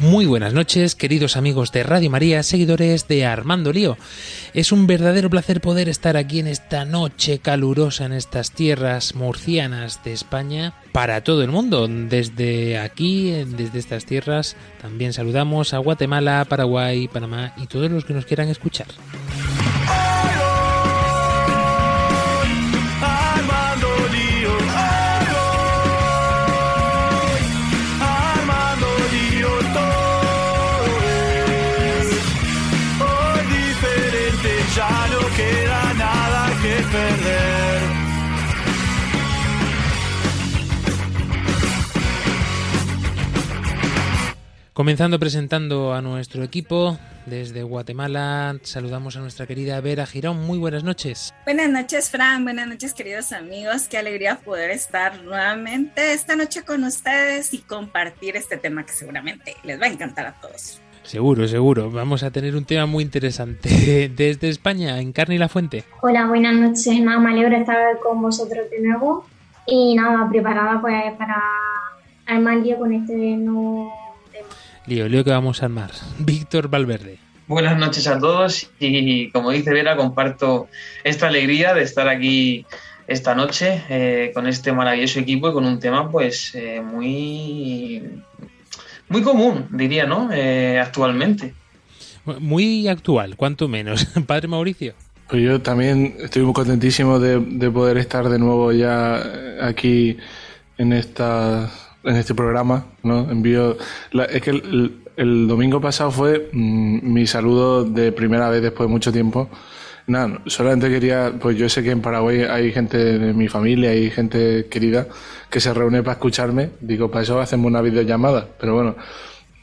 Muy buenas noches, queridos amigos de Radio María, seguidores de Armando Lío. Es un verdadero placer poder estar aquí en esta noche calurosa en estas tierras murcianas de España para todo el mundo. Desde aquí, desde estas tierras, también saludamos a Guatemala, Paraguay, Panamá y todos los que nos quieran escuchar. Comenzando presentando a nuestro equipo desde Guatemala, saludamos a nuestra querida Vera Girón. Muy buenas noches. Buenas noches, Fran. Buenas noches, queridos amigos. Qué alegría poder estar nuevamente esta noche con ustedes y compartir este tema que seguramente les va a encantar a todos. Seguro, seguro. Vamos a tener un tema muy interesante. Desde España, en Carne y la Fuente. Hola, buenas noches. Nada, me alegro de estar con vosotros de nuevo. Y nada, preparada pues para armar lío con este nuevo. Lío, lío que vamos a armar. Víctor Valverde. Buenas noches a todos y como dice Vera, comparto esta alegría de estar aquí esta noche eh, con este maravilloso equipo y con un tema pues eh, muy muy común, diría, ¿no? Eh, actualmente. Muy actual, cuanto menos. Padre Mauricio. Pues yo también estoy muy contentísimo de, de poder estar de nuevo ya aquí en esta en este programa, ¿no? Envío la- es que el, domingo pasado fue mm, mi saludo de primera vez después de mucho tiempo. Nada, solamente quería, pues yo sé que en Paraguay hay gente de mi familia, hay gente querida que se reúne para escucharme. Digo, para eso hacemos una videollamada, pero bueno,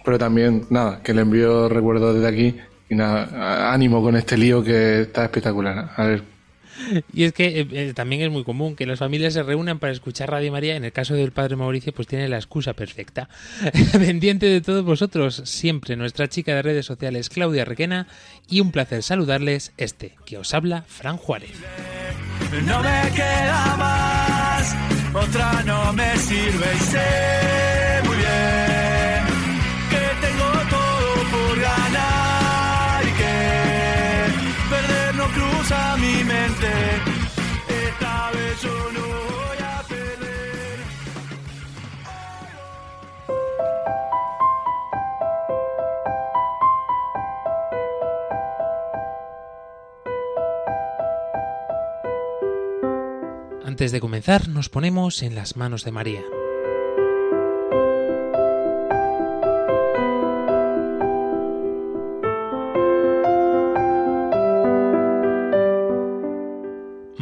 pero también, nada, que le envío recuerdos desde aquí y nada, ánimo con este lío que está espectacular. A ver, Y es que eh, eh, también es muy común que las familias se reúnan para escuchar Radio María. En el caso del Padre Mauricio, pues tiene la excusa perfecta. Pendiente de todos vosotros, siempre nuestra chica de redes sociales, Claudia Requena, y un placer saludarles este, que os habla, Fran Juárez. No me queda más, otra no me sirve y sé muy bien mi mente. Esta vez yo voy a. Antes de comenzar, nos ponemos en las manos de María.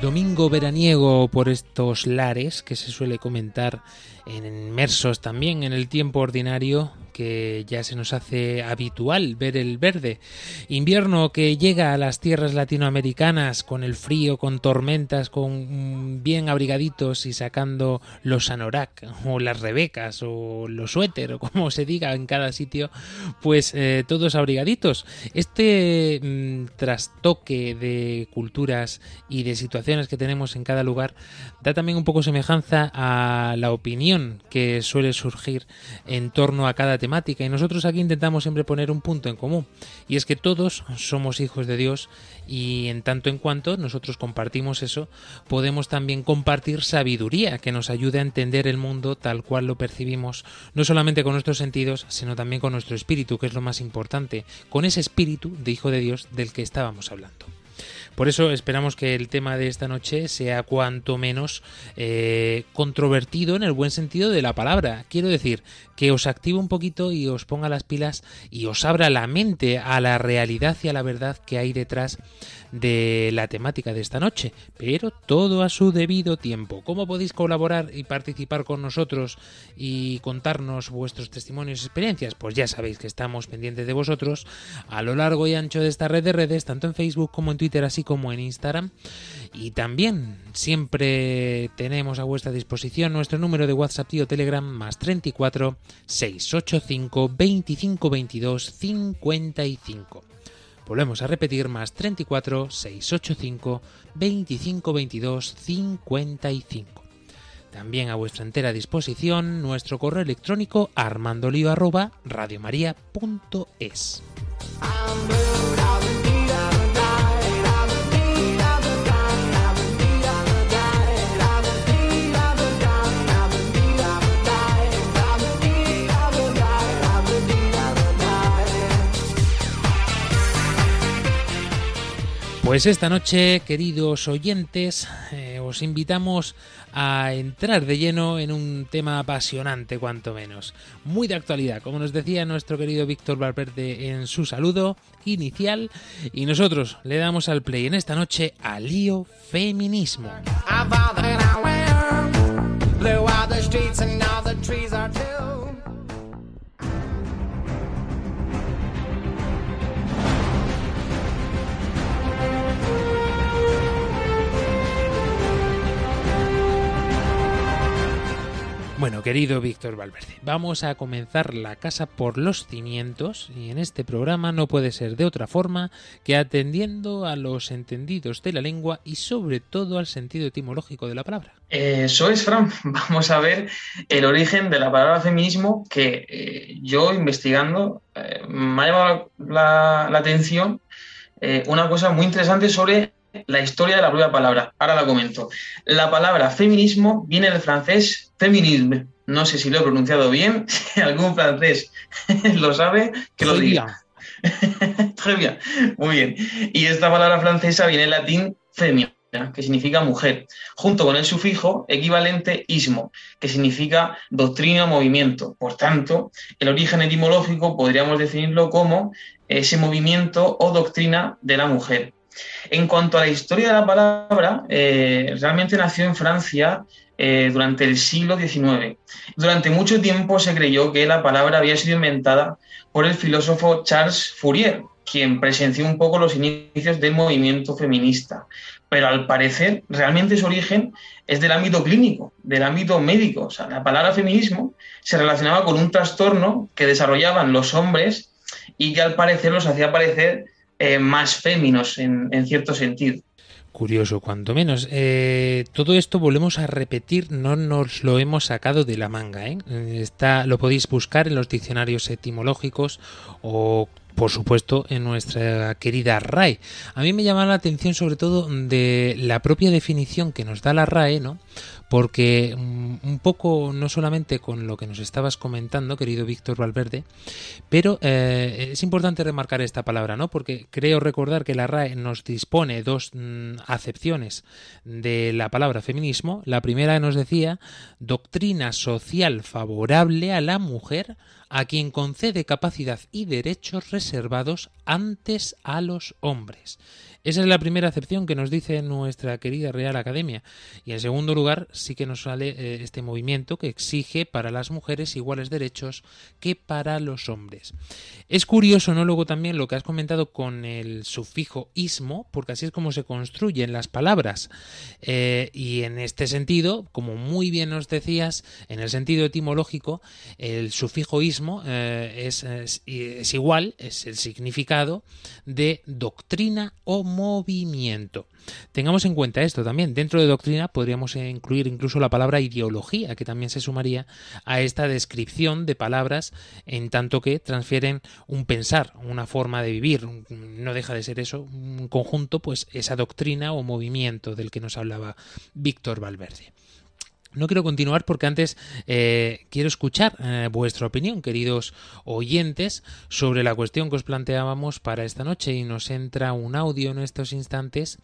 Domingo veraniego por estos lares que se suele comentar en inmersos también en el tiempo ordinario que ya se nos hace habitual ver el verde. Invierno que llega a las tierras latinoamericanas con el frío, con tormentas, con mm, bien abrigaditos y sacando los anorak o las rebecas o los suéter o como se diga en cada sitio, pues eh, todos abrigaditos. Este mm, trastoque de culturas y de situaciones que tenemos en cada lugar da también un poco semejanza a la opinión que suele surgir en torno a cada temática y nosotros aquí intentamos siempre poner un punto en común y es que todos somos hijos de Dios y en tanto en cuanto nosotros compartimos eso, podemos también compartir sabiduría que nos ayude a entender el mundo tal cual lo percibimos, no solamente con nuestros sentidos, sino también con nuestro espíritu, que es lo más importante, con ese espíritu de Hijo de Dios del que estábamos hablando. Por eso esperamos que el tema de esta noche sea cuanto menos eh, controvertido en el buen sentido de la palabra. Quiero decir, que os active un poquito y os ponga las pilas y os abra la mente a la realidad y a la verdad que hay detrás de la temática de esta noche, pero todo a su debido tiempo. ¿Cómo podéis colaborar y participar con nosotros y contarnos vuestros testimonios y experiencias? Pues ya sabéis que estamos pendientes de vosotros a lo largo y ancho de esta red de redes, tanto en Facebook como en Twitter, así como en Instagram. Y también siempre tenemos a vuestra disposición nuestro número de WhatsApp o Telegram más 34 685 25 22 55. Volvemos a repetir más 34 685 25 22 55. También a vuestra entera disposición nuestro correo electrónico armandolio arroba radiomaria.es. Pues esta noche, queridos oyentes, eh, os invitamos a entrar de lleno en un tema apasionante, cuanto menos. Muy de actualidad, como nos decía nuestro querido Víctor Valverde en su saludo inicial. Y nosotros le damos al play en esta noche a Lío Feminismo. Querido Víctor Valverde, vamos a comenzar la casa por los cimientos y en este programa no puede ser de otra forma que atendiendo a los entendidos de la lengua y sobre todo al sentido etimológico de la palabra. Eso es, Fran. Vamos a ver el origen de la palabra feminismo que eh, yo investigando eh, me ha llamado la, atención eh, una cosa muy interesante sobre la historia de la propia palabra. Ahora la comento. La palabra feminismo viene del francés feminisme. No sé si lo he pronunciado bien. Si algún francés lo sabe, que lo diga. Très bien. Muy bien. Y esta palabra francesa viene en latín femina, que significa mujer, junto con el sufijo equivalente ismo, que significa doctrina o movimiento. Por tanto, el origen etimológico podríamos definirlo como ese movimiento o doctrina de la mujer. En cuanto a la historia de la palabra, eh, realmente nació en Francia eh, durante el siglo XIX. Durante mucho tiempo se creyó que la palabra había sido inventada por el filósofo Charles Fourier, quien presenció un poco los inicios del movimiento feminista. Pero al parecer, realmente su origen es del ámbito clínico, del ámbito médico. O sea, la palabra feminismo se relacionaba con un trastorno que desarrollaban los hombres y que al parecer los hacía parecer eh, más féminos en, cierto sentido. Curioso, cuanto menos. Eh, todo esto volvemos a repetir, no nos lo hemos sacado de la manga. ¿eh? Está, lo podéis buscar en los diccionarios etimológicos o por supuesto, en nuestra querida RAE. A mí me llama la atención sobre todo de la propia definición que nos da la RAE, ¿no? porque mm, un poco no solamente con lo que nos estabas comentando, querido Víctor Valverde, pero eh, es importante remarcar esta palabra, ¿no? Porque creo recordar que la RAE nos dispone dos mm, acepciones de la palabra feminismo. La primera nos decía doctrina social favorable a la mujer a quien concede capacidad y derechos reservados antes a los hombres. Esa es la primera acepción que nos dice nuestra querida Real Academia. Y en segundo lugar, sí que nos sale eh, este movimiento que exige para las mujeres iguales derechos que para los hombres. Es curioso, ¿no? Luego también lo que has comentado con el sufijo ismo, porque así es como se construyen las palabras. Eh, y en este sentido, como muy bien nos decías, en el sentido etimológico, el sufijo ismo eh, es, es igual, es el significado de doctrina o movimiento. Tengamos en cuenta esto también. Dentro de doctrina podríamos incluir incluso la palabra ideología, que también se sumaría a esta descripción de palabras en tanto que transfieren un pensar, una forma de vivir. No deja de ser eso, un conjunto, pues esa doctrina o movimiento del que nos hablaba Víctor Valverde. No quiero continuar porque antes eh, quiero escuchar eh, vuestra opinión, queridos oyentes, sobre la cuestión que os planteábamos para esta noche y nos entra un audio en estos instantes,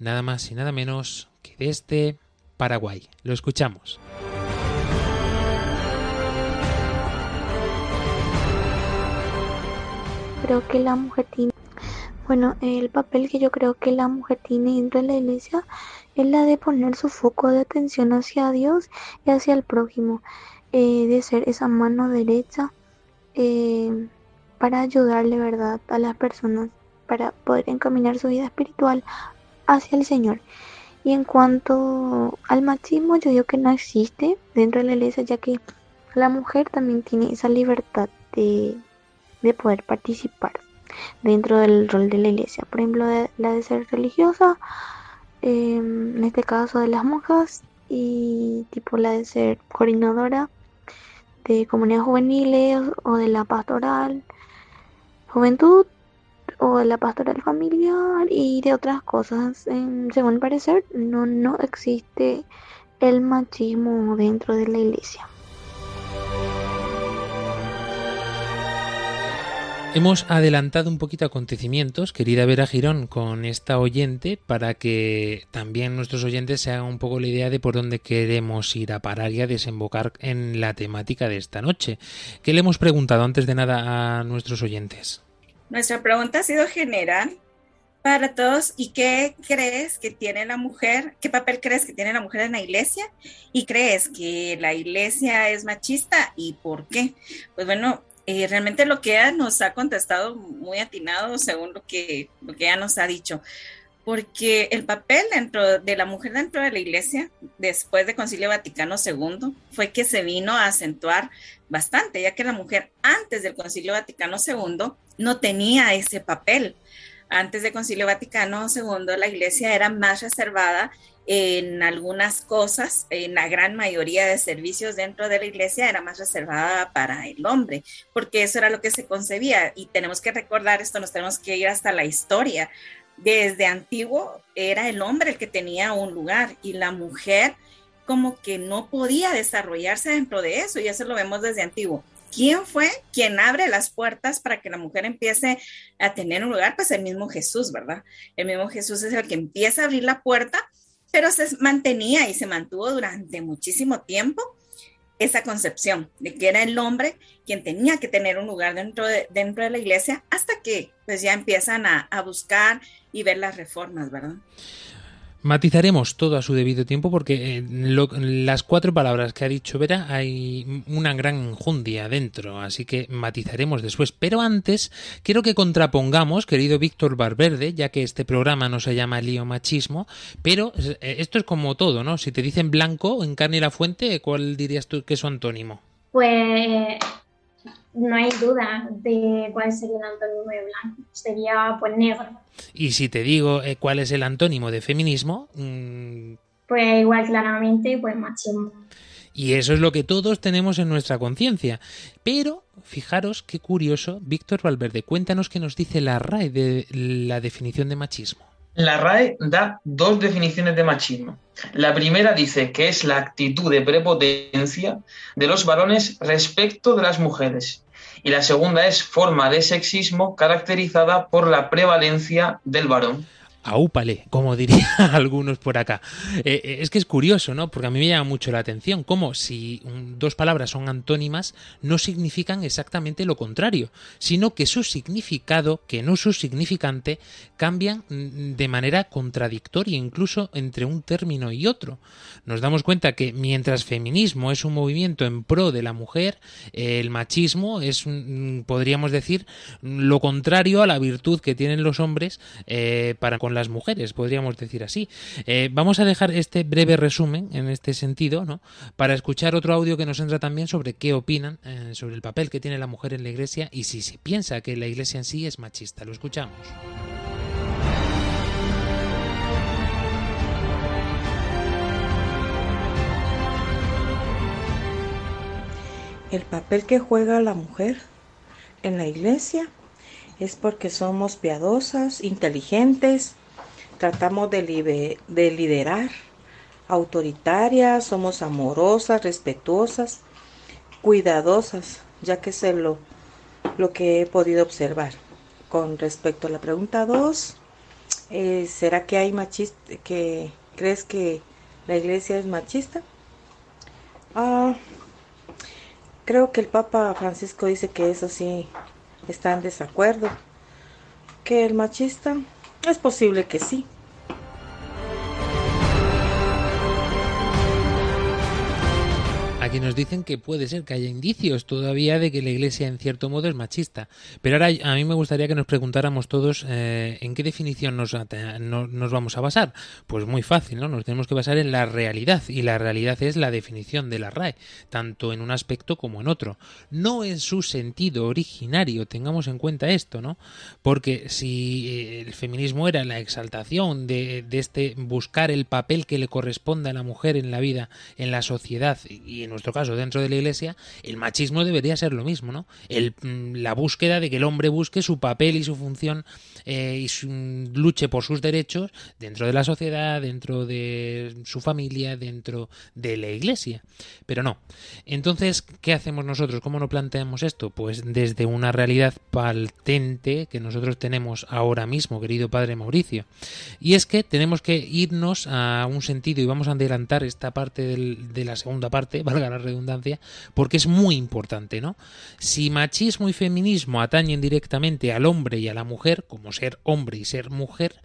nada más y nada menos que desde Paraguay. Lo escuchamos. Creo que la mujer tiene, bueno, el papel que yo creo que la mujer tiene dentro de la iglesia es la de poner su foco de atención hacia Dios y hacia el prójimo, eh, de ser esa mano derecha eh, para ayudarle, ¿verdad?, a las personas para poder encaminar su vida espiritual hacia el Señor. Y en cuanto al machismo, yo digo que no existe dentro de la iglesia, ya que la mujer también tiene esa libertad de, de poder participar dentro del rol de la iglesia. Por ejemplo, la de ser religiosa, Em, en este caso de las monjas y tipo la de ser coordinadora de comunidades juveniles o de la pastoral juventud o de la pastoral familiar y de otras cosas. según parecer, no, no existe el machismo dentro de la iglesia. Hemos adelantado un poquito acontecimientos, querida Vera Girón, con esta oyente para que también nuestros oyentes se hagan un poco la idea de por dónde queremos ir a parar y a desembocar en la temática de esta noche. ¿Qué le hemos preguntado antes de nada a nuestros oyentes? Nuestra pregunta ha sido general para todos. ¿Y qué crees que tiene la mujer? ¿Qué papel crees que tiene la mujer en la iglesia? ¿Y crees que la iglesia es machista? ¿Y por qué? Pues bueno, eh, realmente lo que ella nos ha contestado muy atinado según lo que, lo que ella nos ha dicho, porque el papel dentro de la mujer dentro de la iglesia, después del Concilio Vaticano II, fue que se vino a acentuar bastante, ya que la mujer antes del Concilio Vaticano II no tenía ese papel. Antes del Concilio Vaticano II, la iglesia era más reservada en algunas cosas, en la gran mayoría de servicios dentro de la iglesia era más reservada para el hombre, porque eso era lo que se concebía y tenemos que recordar esto, nos tenemos que ir hasta la historia. Desde antiguo era el hombre el que tenía un lugar y la mujer como que no podía desarrollarse dentro de eso y eso lo vemos desde antiguo. ¿Quién fue quien abre las puertas para que la mujer empiece a tener un lugar? Pues el mismo Jesús, ¿verdad? El mismo Jesús es el que empieza a abrir la puerta pero se mantenía y se mantuvo durante muchísimo tiempo esa concepción de que era el hombre quien tenía que tener un lugar dentro de, dentro de la iglesia hasta que pues ya empiezan a, a buscar y ver las reformas, ¿verdad? Matizaremos todo a su debido tiempo porque eh, las cuatro palabras que ha dicho Vera hay una gran jundia dentro, así que matizaremos después. Pero antes quiero que contrapongamos, querido Víctor Barberde, ya que este programa no se llama lío machismo, pero eh, esto es como todo, ¿no? Si te dicen blanco en carne y la fuente, ¿cuál dirías tú que es su antónimo? Pues no hay duda de cuál sería el antónimo de blanco, sería pues negro. Y si te digo eh, cuál es el antónimo de feminismo, mm, pues igual claramente pues machismo. Y eso es lo que todos tenemos en nuestra conciencia. Pero fijaros qué curioso, Víctor Valverde, cuéntanos qué nos dice la RAE de la definición de machismo. La RAE da dos definiciones de machismo. La primera dice que es la actitud de prepotencia de los varones respecto de las mujeres. Y la segunda es forma de sexismo caracterizada por la prevalencia del varón. Aúpale, como dirían algunos por acá. Eh, eh, es que es curioso, ¿no? Porque a mí me llama mucho la atención cómo si dos palabras son antónimas no significan exactamente lo contrario, sino que su significado, que no su significante, cambian mm, de manera contradictoria incluso entre un término y otro. Nos damos cuenta que mientras feminismo es un movimiento en pro de la mujer, el machismo es, podríamos decir, lo contrario a la virtud que tienen los hombres eh, para con las mujeres, podríamos decir así. Eh, vamos a dejar este breve resumen en este sentido, ¿no? Para escuchar otro audio que nos entra también sobre qué opinan eh, sobre el papel que tiene la mujer en la iglesia y si se piensa que la iglesia en sí es machista. Lo escuchamos. El papel que juega la mujer en la iglesia es porque somos piadosas, inteligentes, tratamos de, de liderar, autoritarias, somos amorosas, respetuosas, cuidadosas, ya que es lo, lo que he podido observar. Con respecto a la pregunta 2, eh, ¿será que hay machista, que crees que la iglesia es machista? Ah, creo que el Papa Francisco dice que eso sí está en desacuerdo. Que el machista es posible que sí, Aquí nos dicen que puede ser que haya indicios todavía de que la Iglesia en cierto modo es machista. Pero ahora a mí me gustaría que nos preguntáramos todos eh, en qué definición nos, nos vamos a basar. Pues muy fácil, ¿no? Nos tenemos que basar en la realidad y la realidad es la definición de la RAE, tanto en un aspecto como en otro. No en su sentido originario, tengamos en cuenta esto, ¿no? Porque si eh, el feminismo era la exaltación de, de este buscar el papel que le corresponde a la mujer en la vida, en la sociedad y en nuestro caso dentro de la iglesia, el machismo debería ser lo mismo, ¿no? El, mm, la búsqueda de que el hombre busque su papel y su función eh, y su, luche por sus derechos dentro de la sociedad, dentro de su familia, dentro de la iglesia. Pero no. Entonces, ¿qué hacemos nosotros? ¿Cómo nos planteamos esto? Pues desde una realidad patente que nosotros tenemos ahora mismo, querido padre Mauricio. Y es que tenemos que irnos a un sentido y vamos a adelantar esta parte de la segunda parte, valga la redundancia, porque es muy importante, ¿no? Si machismo y feminismo atañen directamente al hombre y a la mujer, como ser hombre y ser mujer,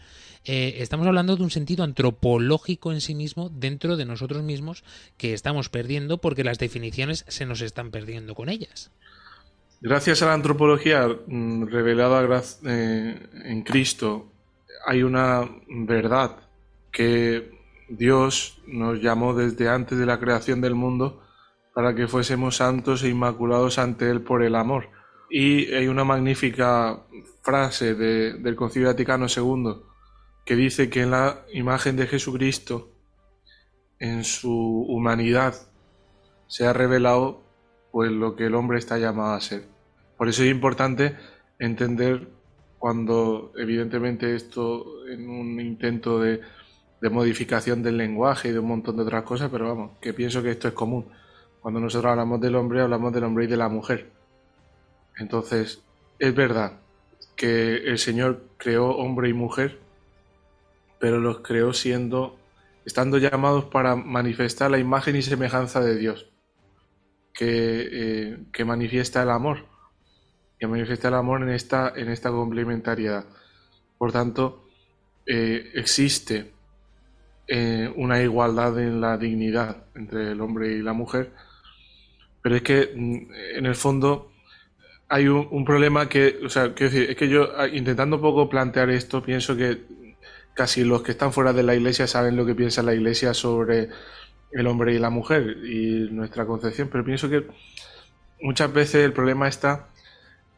eh, estamos hablando de un sentido antropológico en sí mismo dentro de nosotros mismos que estamos perdiendo porque las definiciones se nos están perdiendo con ellas. Gracias a la antropología mm, revelada eh, en Cristo, hay una verdad que Dios nos llamó desde antes de la creación del mundo para que fuésemos santos e inmaculados ante Él por el amor. Y hay una magnífica frase del Concilio Vaticano II que dice que en la imagen de Jesucristo, en su humanidad, se ha revelado pues lo que el hombre está llamado a ser. Por eso es importante entender cuando evidentemente esto en un intento de, de modificación del lenguaje y de un montón de otras cosas, pero vamos, que pienso que esto es común. Cuando nosotros hablamos del hombre, hablamos del hombre y de la mujer. Entonces, es verdad que el Señor creó hombre y mujer, pero los creó siendo, estando llamados para manifestar la imagen y semejanza de Dios, que, eh, que manifiesta el amor, que manifiesta el amor en esta, en esta complementariedad. Por tanto, eh, existe eh, una igualdad en la dignidad entre el hombre y la mujer, pero es que mm, en el fondo hay un, problema que, o sea, quiero decir, es que yo ah, intentando un poco plantear esto, pienso que casi los que están fuera de la iglesia saben lo que piensa la iglesia sobre el hombre y la mujer y nuestra concepción, pero pienso que muchas veces el problema está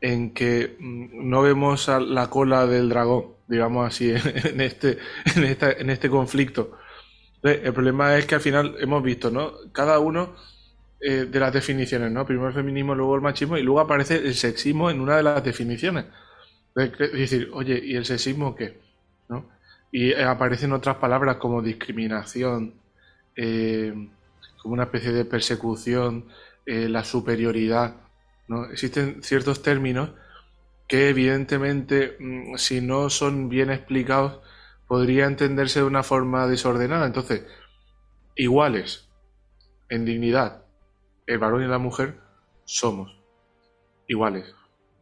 en que mm, no vemos la cola del dragón, digamos así, en este, en en este conflicto. El problema es que al final hemos visto, ¿no? Cada uno eh, de las definiciones, ¿no? Primero el feminismo, luego el machismo y luego aparece el sexismo en una de las definiciones. Es decir, oye, ¿y el sexismo qué? ¿No? Y eh, aparecen otras palabras como discriminación, eh, como una especie de persecución, la superioridad, ¿no? Existen ciertos términos que evidentemente, mm, si no son bien explicados, podría entenderse de una forma desordenada. Entonces, iguales en dignidad, el varón y la mujer somos iguales.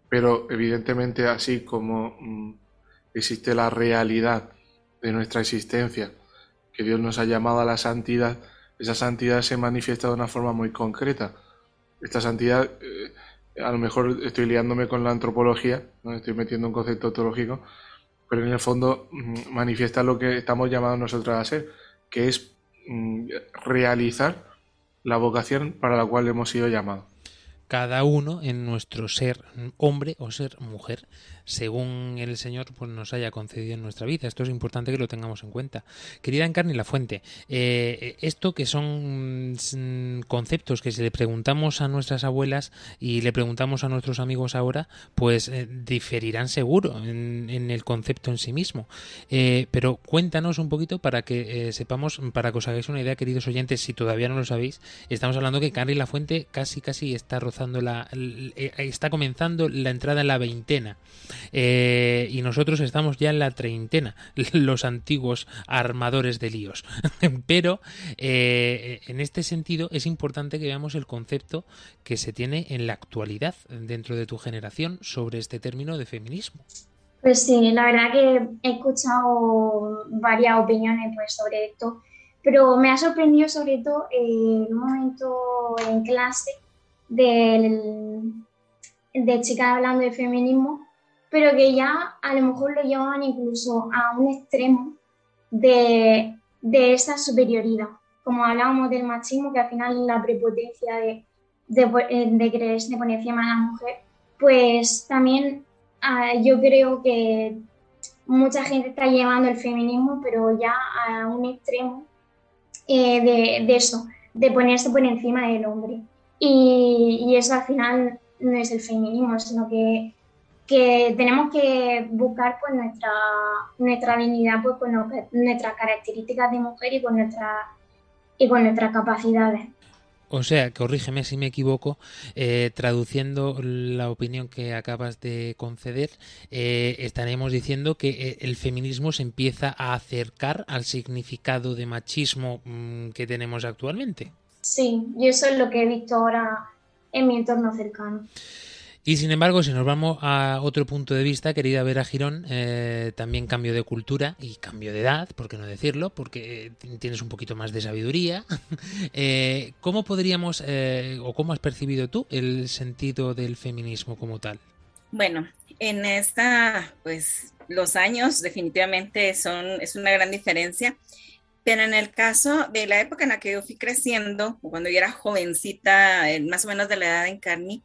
Pero evidentemente así como mm, existe la realidad de nuestra existencia, que Dios nos ha llamado a la santidad, esa santidad se manifiesta de una forma muy concreta. Esta santidad, eh, a lo mejor estoy liándome con la antropología, no estoy metiendo un concepto ontológico, pero en el fondo mm, manifiesta lo que estamos llamados nosotros a ser, que es mm, realizar la vocación para la cual hemos sido llamados cada uno en nuestro ser hombre o ser mujer, según el Señor pues, nos haya concedido en nuestra vida. Esto es importante que lo tengamos en cuenta. Querida Encarni La Fuente, eh, esto que son mm, conceptos que si le preguntamos a nuestras abuelas y le preguntamos a nuestros amigos ahora, pues eh, diferirán seguro en, el concepto en sí mismo. Eh, pero cuéntanos un poquito para que sepamos, para que os hagáis una idea, queridos oyentes, si todavía no lo sabéis, estamos hablando que Encarni La Fuente casi casi está rozando la, eh, está comenzando la entrada en la veintena eh, y nosotros estamos ya en la treintena, los antiguos armadores de líos. Pero eh, en este sentido es importante que veamos el concepto que se tiene en la actualidad dentro de tu generación sobre este término de feminismo. Pues sí, la verdad que he escuchado varias opiniones pues, sobre esto, pero me ha sorprendido sobre todo en un momento en clase de chicas hablando de feminismo, pero que ya a lo mejor lo llevaban incluso a un extremo de, esa superioridad. Como hablábamos del machismo, que al final la prepotencia de, de, de creerse por encima de la mujer, pues también ah, yo creo que mucha gente está llevando el feminismo, pero ya a un extremo eh, de, de, eso, de ponerse por encima del hombre. Y, eso al final no es el feminismo, sino que, tenemos que buscar pues, nuestra, nuestra dignidad pues, con nuestras características de mujer y con, nuestra, y con nuestras capacidades. O sea, corrígeme si me equivoco, eh, traduciendo la opinión que acabas de conceder, eh, estaremos diciendo que eh, el feminismo se empieza a acercar al significado de machismo mm, que tenemos actualmente. Sí, y eso es lo que he visto ahora en mi entorno cercano. Y sin embargo, si nos vamos a otro punto de vista, querida Vera Girón, eh, también cambio de cultura y cambio de edad, por qué no decirlo, porque tienes un poquito más de sabiduría. Eh, ¿Cómo podríamos, eh, o cómo has percibido tú el sentido del feminismo como tal? Bueno, en esta, pues los años definitivamente son, es una gran diferencia. Pero en el caso de la época en la que yo fui creciendo, cuando yo era jovencita, más o menos de la edad de Encarni,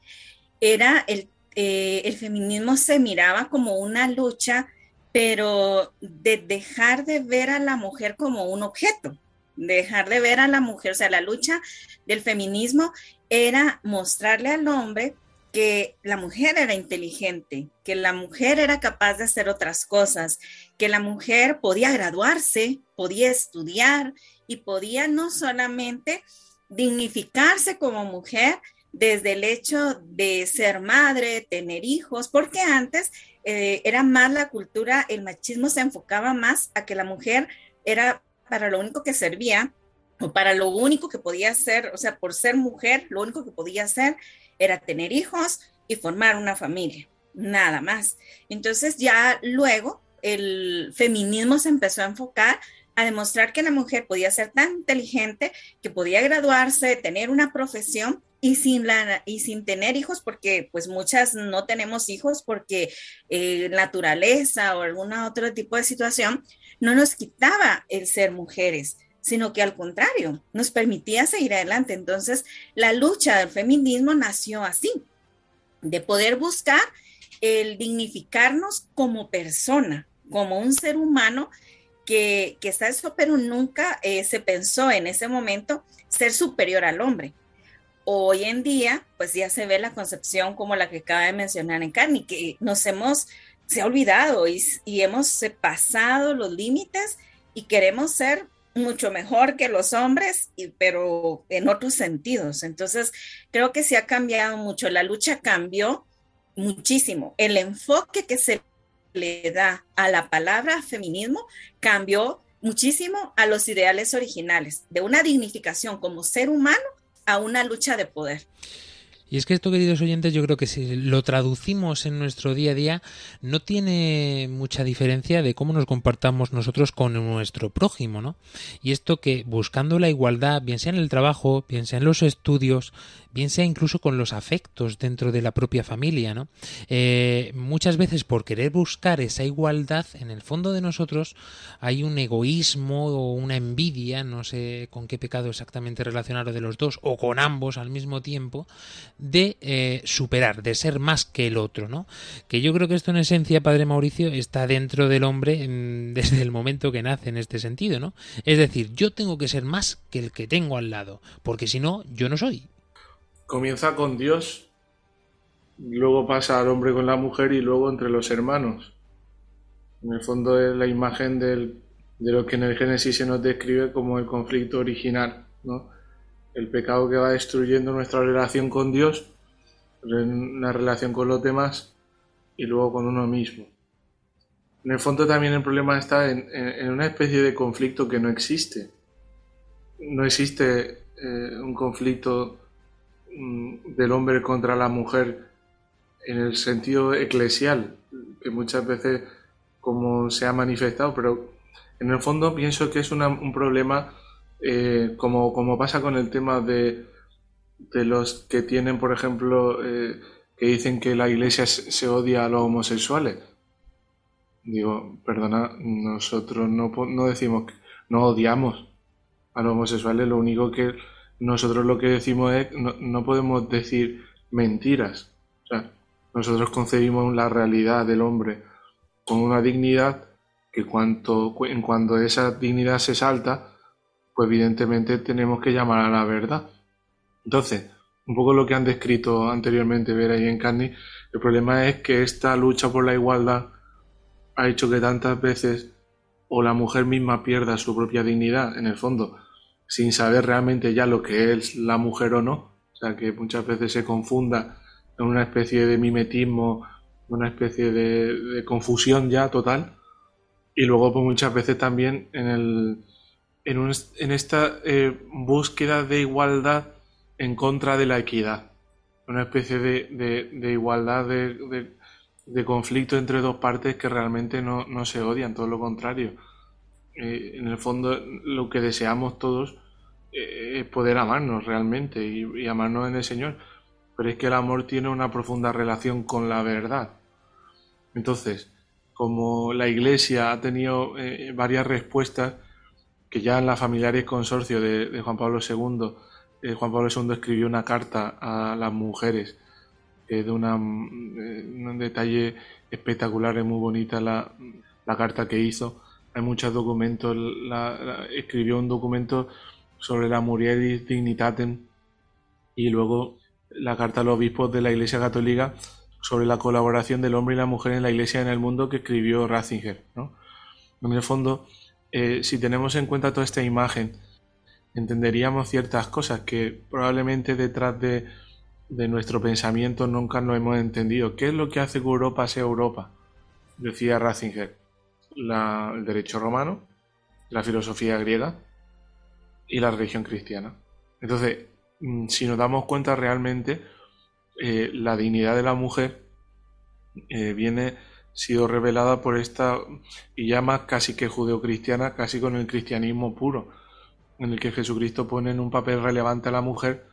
era el, eh, el feminismo se miraba como una lucha, pero de dejar de ver a la mujer como un objeto, dejar de ver a la mujer, o sea, la lucha del feminismo era mostrarle al hombre que la mujer era inteligente, que la mujer era capaz de hacer otras cosas, que la mujer podía graduarse, podía estudiar y podía no solamente dignificarse como mujer desde el hecho de ser madre, tener hijos, porque antes eh, era más la cultura, el machismo se enfocaba más a que la mujer era para lo único que servía o para lo único que podía hacer, o sea, por ser mujer, lo único que podía hacer era tener hijos y formar una familia, nada más. Entonces ya luego el feminismo se empezó a enfocar a demostrar que la mujer podía ser tan inteligente que podía graduarse, tener una profesión y sin, la, y sin tener hijos, porque pues muchas no tenemos hijos porque eh, naturaleza o algún otro tipo de situación no nos quitaba el ser mujeres sino que al contrario, nos permitía seguir adelante. Entonces, la lucha del feminismo nació así, de poder buscar el dignificarnos como persona, como un ser humano que, que está eso, pero nunca eh, se pensó en ese momento ser superior al hombre. Hoy en día, pues ya se ve la concepción como la que acaba de mencionar en Carni, que nos hemos, se ha olvidado y, y hemos pasado los límites y queremos ser mucho mejor que los hombres, pero en otros sentidos. Entonces, creo que sí ha cambiado mucho. La lucha cambió muchísimo. El enfoque que se le da a la palabra feminismo cambió muchísimo a los ideales originales, de una dignificación como ser humano a una lucha de poder. Y es que esto, queridos oyentes, yo creo que si lo traducimos en nuestro día a día, no tiene mucha diferencia de cómo nos comportamos nosotros con nuestro prójimo, ¿no? Y esto que buscando la igualdad, bien sea en el trabajo, bien sea en los estudios, bien sea incluso con los afectos dentro de la propia familia, ¿no? Eh, muchas veces por querer buscar esa igualdad, en el fondo de nosotros hay un egoísmo o una envidia, no sé con qué pecado exactamente relacionarlo de los dos, o con ambos al mismo tiempo, de eh, superar, de ser más que el otro, ¿no? Que yo creo que esto en esencia, Padre Mauricio, está dentro del hombre mm, desde el momento que nace en este sentido, ¿no? Es decir, yo tengo que ser más que el que tengo al lado, porque si no, yo no soy. Comienza con Dios, luego pasa al hombre con la mujer y luego entre los hermanos. En el fondo es la imagen de lo que en el Génesis se nos describe como el conflicto original, ¿no? El pecado que va destruyendo nuestra relación con Dios, la relación con los demás y luego con uno mismo. En el fondo también el problema está en, una especie de conflicto que no existe. No existe eh, un conflicto mm, del hombre contra la mujer en el sentido eclesial, que muchas veces como se ha manifestado, pero en el fondo pienso que es un problema eh, como, como, pasa con el tema de, de los que tienen, por ejemplo, eh, que dicen que la iglesia se odia a los homosexuales. Digo, perdona, nosotros no, no decimos, no odiamos a los homosexuales, lo único que nosotros lo que decimos es, no, no podemos decir mentiras. O sea, nosotros concebimos la realidad del hombre con una dignidad que cuanto, en cuando esa dignidad se salta, pues evidentemente tenemos que llamar a la verdad. Entonces, un poco lo que han descrito anteriormente Vera y Encarni, el problema es que esta lucha por la igualdad ha hecho que tantas veces o la mujer misma pierda su propia dignidad, en el fondo, sin saber realmente ya lo que es la mujer o no, o sea, que muchas veces se confunda en una especie de mimetismo, una especie de, de confusión ya total, y luego pues muchas veces también en el en, esta eh, búsqueda de igualdad en contra de la equidad. Una especie de, igualdad, de, conflicto entre dos partes que realmente no, se odian, todo lo contrario. Eh, en el fondo, lo que deseamos todos eh, es poder amarnos realmente y, amarnos en el Señor. Pero es que el amor tiene una profunda relación con la verdad. Entonces, como la Iglesia ha tenido varias respuestas, que ya en la Familiares Consorcio de, Juan Pablo II, eh, Juan Pablo II escribió una carta a las mujeres de una, eh, un detalle espectacular, es muy bonita la, carta que hizo. Hay muchos documentos, escribió un documento sobre la Murieris Dignitatem y luego la carta a los obispos de la Iglesia Católica sobre la colaboración del hombre y la mujer en la Iglesia en el mundo que escribió Ratzinger. ¿no? En el fondo, eh, si tenemos en cuenta toda esta imagen, entenderíamos ciertas cosas que probablemente detrás de, nuestro pensamiento nunca no hemos entendido. ¿Qué es lo que hace que Europa sea Europa? Decía Ratzinger, el derecho romano, la filosofía griega y la religión cristiana. Entonces, mm, si nos damos cuenta realmente, eh, la dignidad de la mujer eh, viene sido revelada por esta, y más casi que judeocristiana, casi con el cristianismo puro, en el que Jesucristo pone en un papel relevante a la mujer.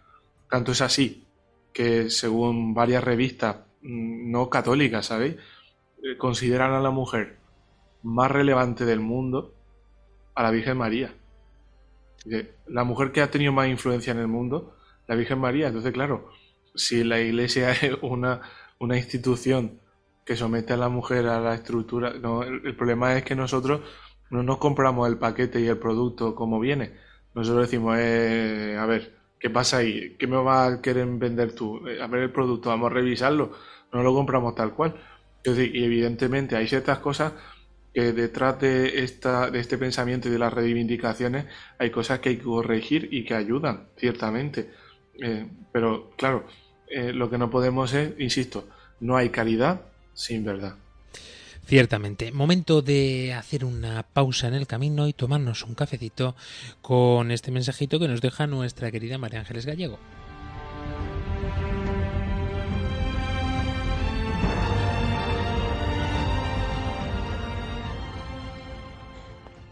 Tanto es así que, según varias revistas mm, no católicas, ¿sabéis? Eh, consideran a la mujer más relevante del mundo a la Virgen María. La mujer que ha tenido más influencia en el mundo, la Virgen María. Entonces, claro, si la Iglesia es una, una institución que somete a la mujer a la estructura. No, el, problema es que nosotros no nos compramos el paquete y el producto como viene. Nosotros decimos, eh, a ver, ¿qué pasa ahí? ¿Qué me va a querer vender tú? Eh, a ver el producto, vamos a revisarlo. No lo compramos tal cual. y evidentemente hay ciertas cosas que detrás de, esta, de este pensamiento y de las reivindicaciones hay cosas que hay que corregir y que ayudan, ciertamente. Eh, pero claro, lo que no podemos es, insisto, no hay calidad sin verdad. Ciertamente, momento de hacer una pausa en el camino y tomarnos un cafecito con este mensajito que nos deja nuestra querida María Ángeles Gallego.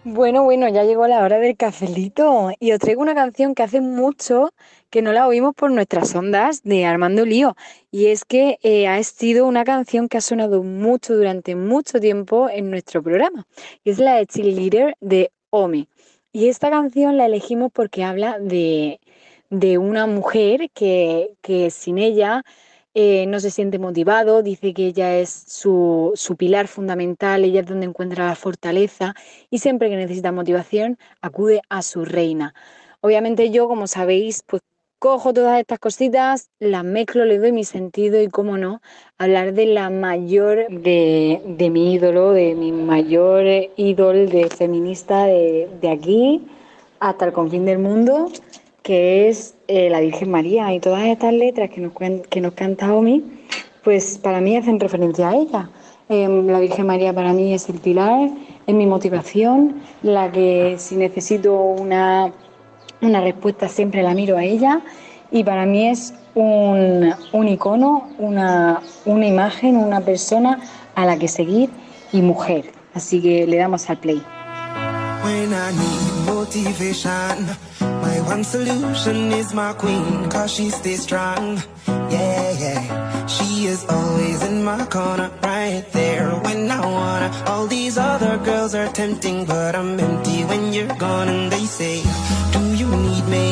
Bueno, bueno, ya llegó la hora del cafelito y os traigo una canción que hace mucho que no la oímos por nuestras ondas de Armando Lío. Y es que eh, ha sido una canción que ha sonado mucho durante mucho tiempo en nuestro programa es la de Leader de Omi. Y esta canción la elegimos porque habla de, de una mujer que, que sin ella eh, no se siente motivado, dice que ella es su, su, pilar fundamental, ella es donde encuentra la fortaleza y siempre que necesita motivación acude a su reina. Obviamente yo, como sabéis, pues cojo todas estas cositas, las mezclo, le doy mi sentido y, cómo no, hablar de la mayor de, de mi ídolo, de mi mayor ídolo de feminista de, de aquí hasta el confín del mundo, que es eh, la Virgen María y todas estas letras que nos, que nos canta Omi, pues para mí hacen referencia a ella. Em, la Virgen María para mí es el pilar, es mi motivación, la que si necesito una, una respuesta siempre la miro a ella y para mí es un, un icono, una, una imagen, una persona a la que seguir y mujer. Así que le damos al play. My one solution is my queen, cause she stays strong. Yeah, yeah. She is always in my corner, right there when I wanna. All these other girls are tempting, but I'm empty when you're gone. And they say, Do you need me?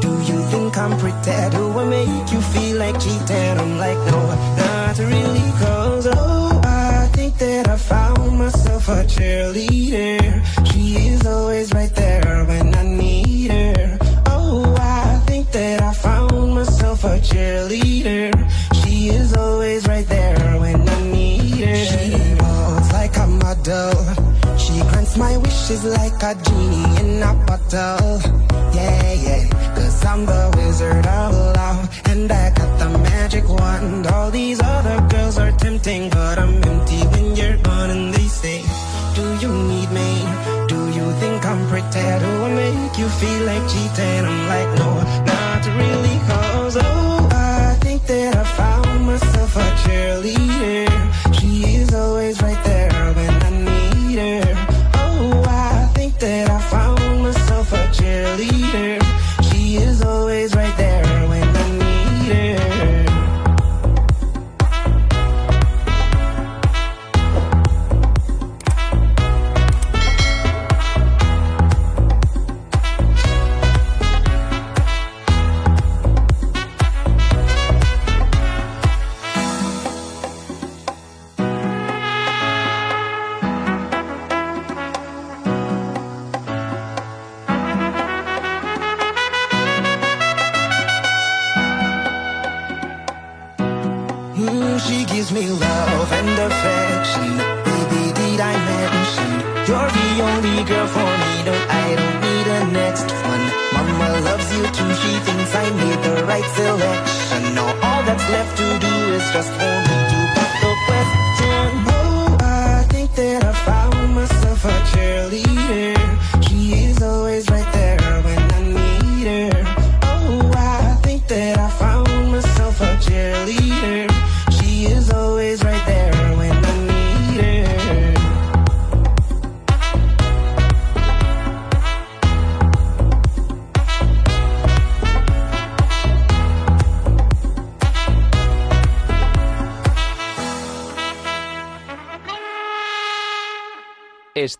Do you think I'm pretty? Do I make you feel like cheating? I'm like, No, not really, cause oh, that I found myself a cheerleader. She is always right there when I need her. Oh, I think that I found myself a cheerleader. She is always right there when I need her. She walks like a model. She grants my wishes like a genie in a bottle. Yeah, yeah. Cause I'm the wizard of love. And I got the magic wand. All these Do I make you feel like cheating? I'm like, no, not really. Cause oh, I think that I found myself a cheerleader.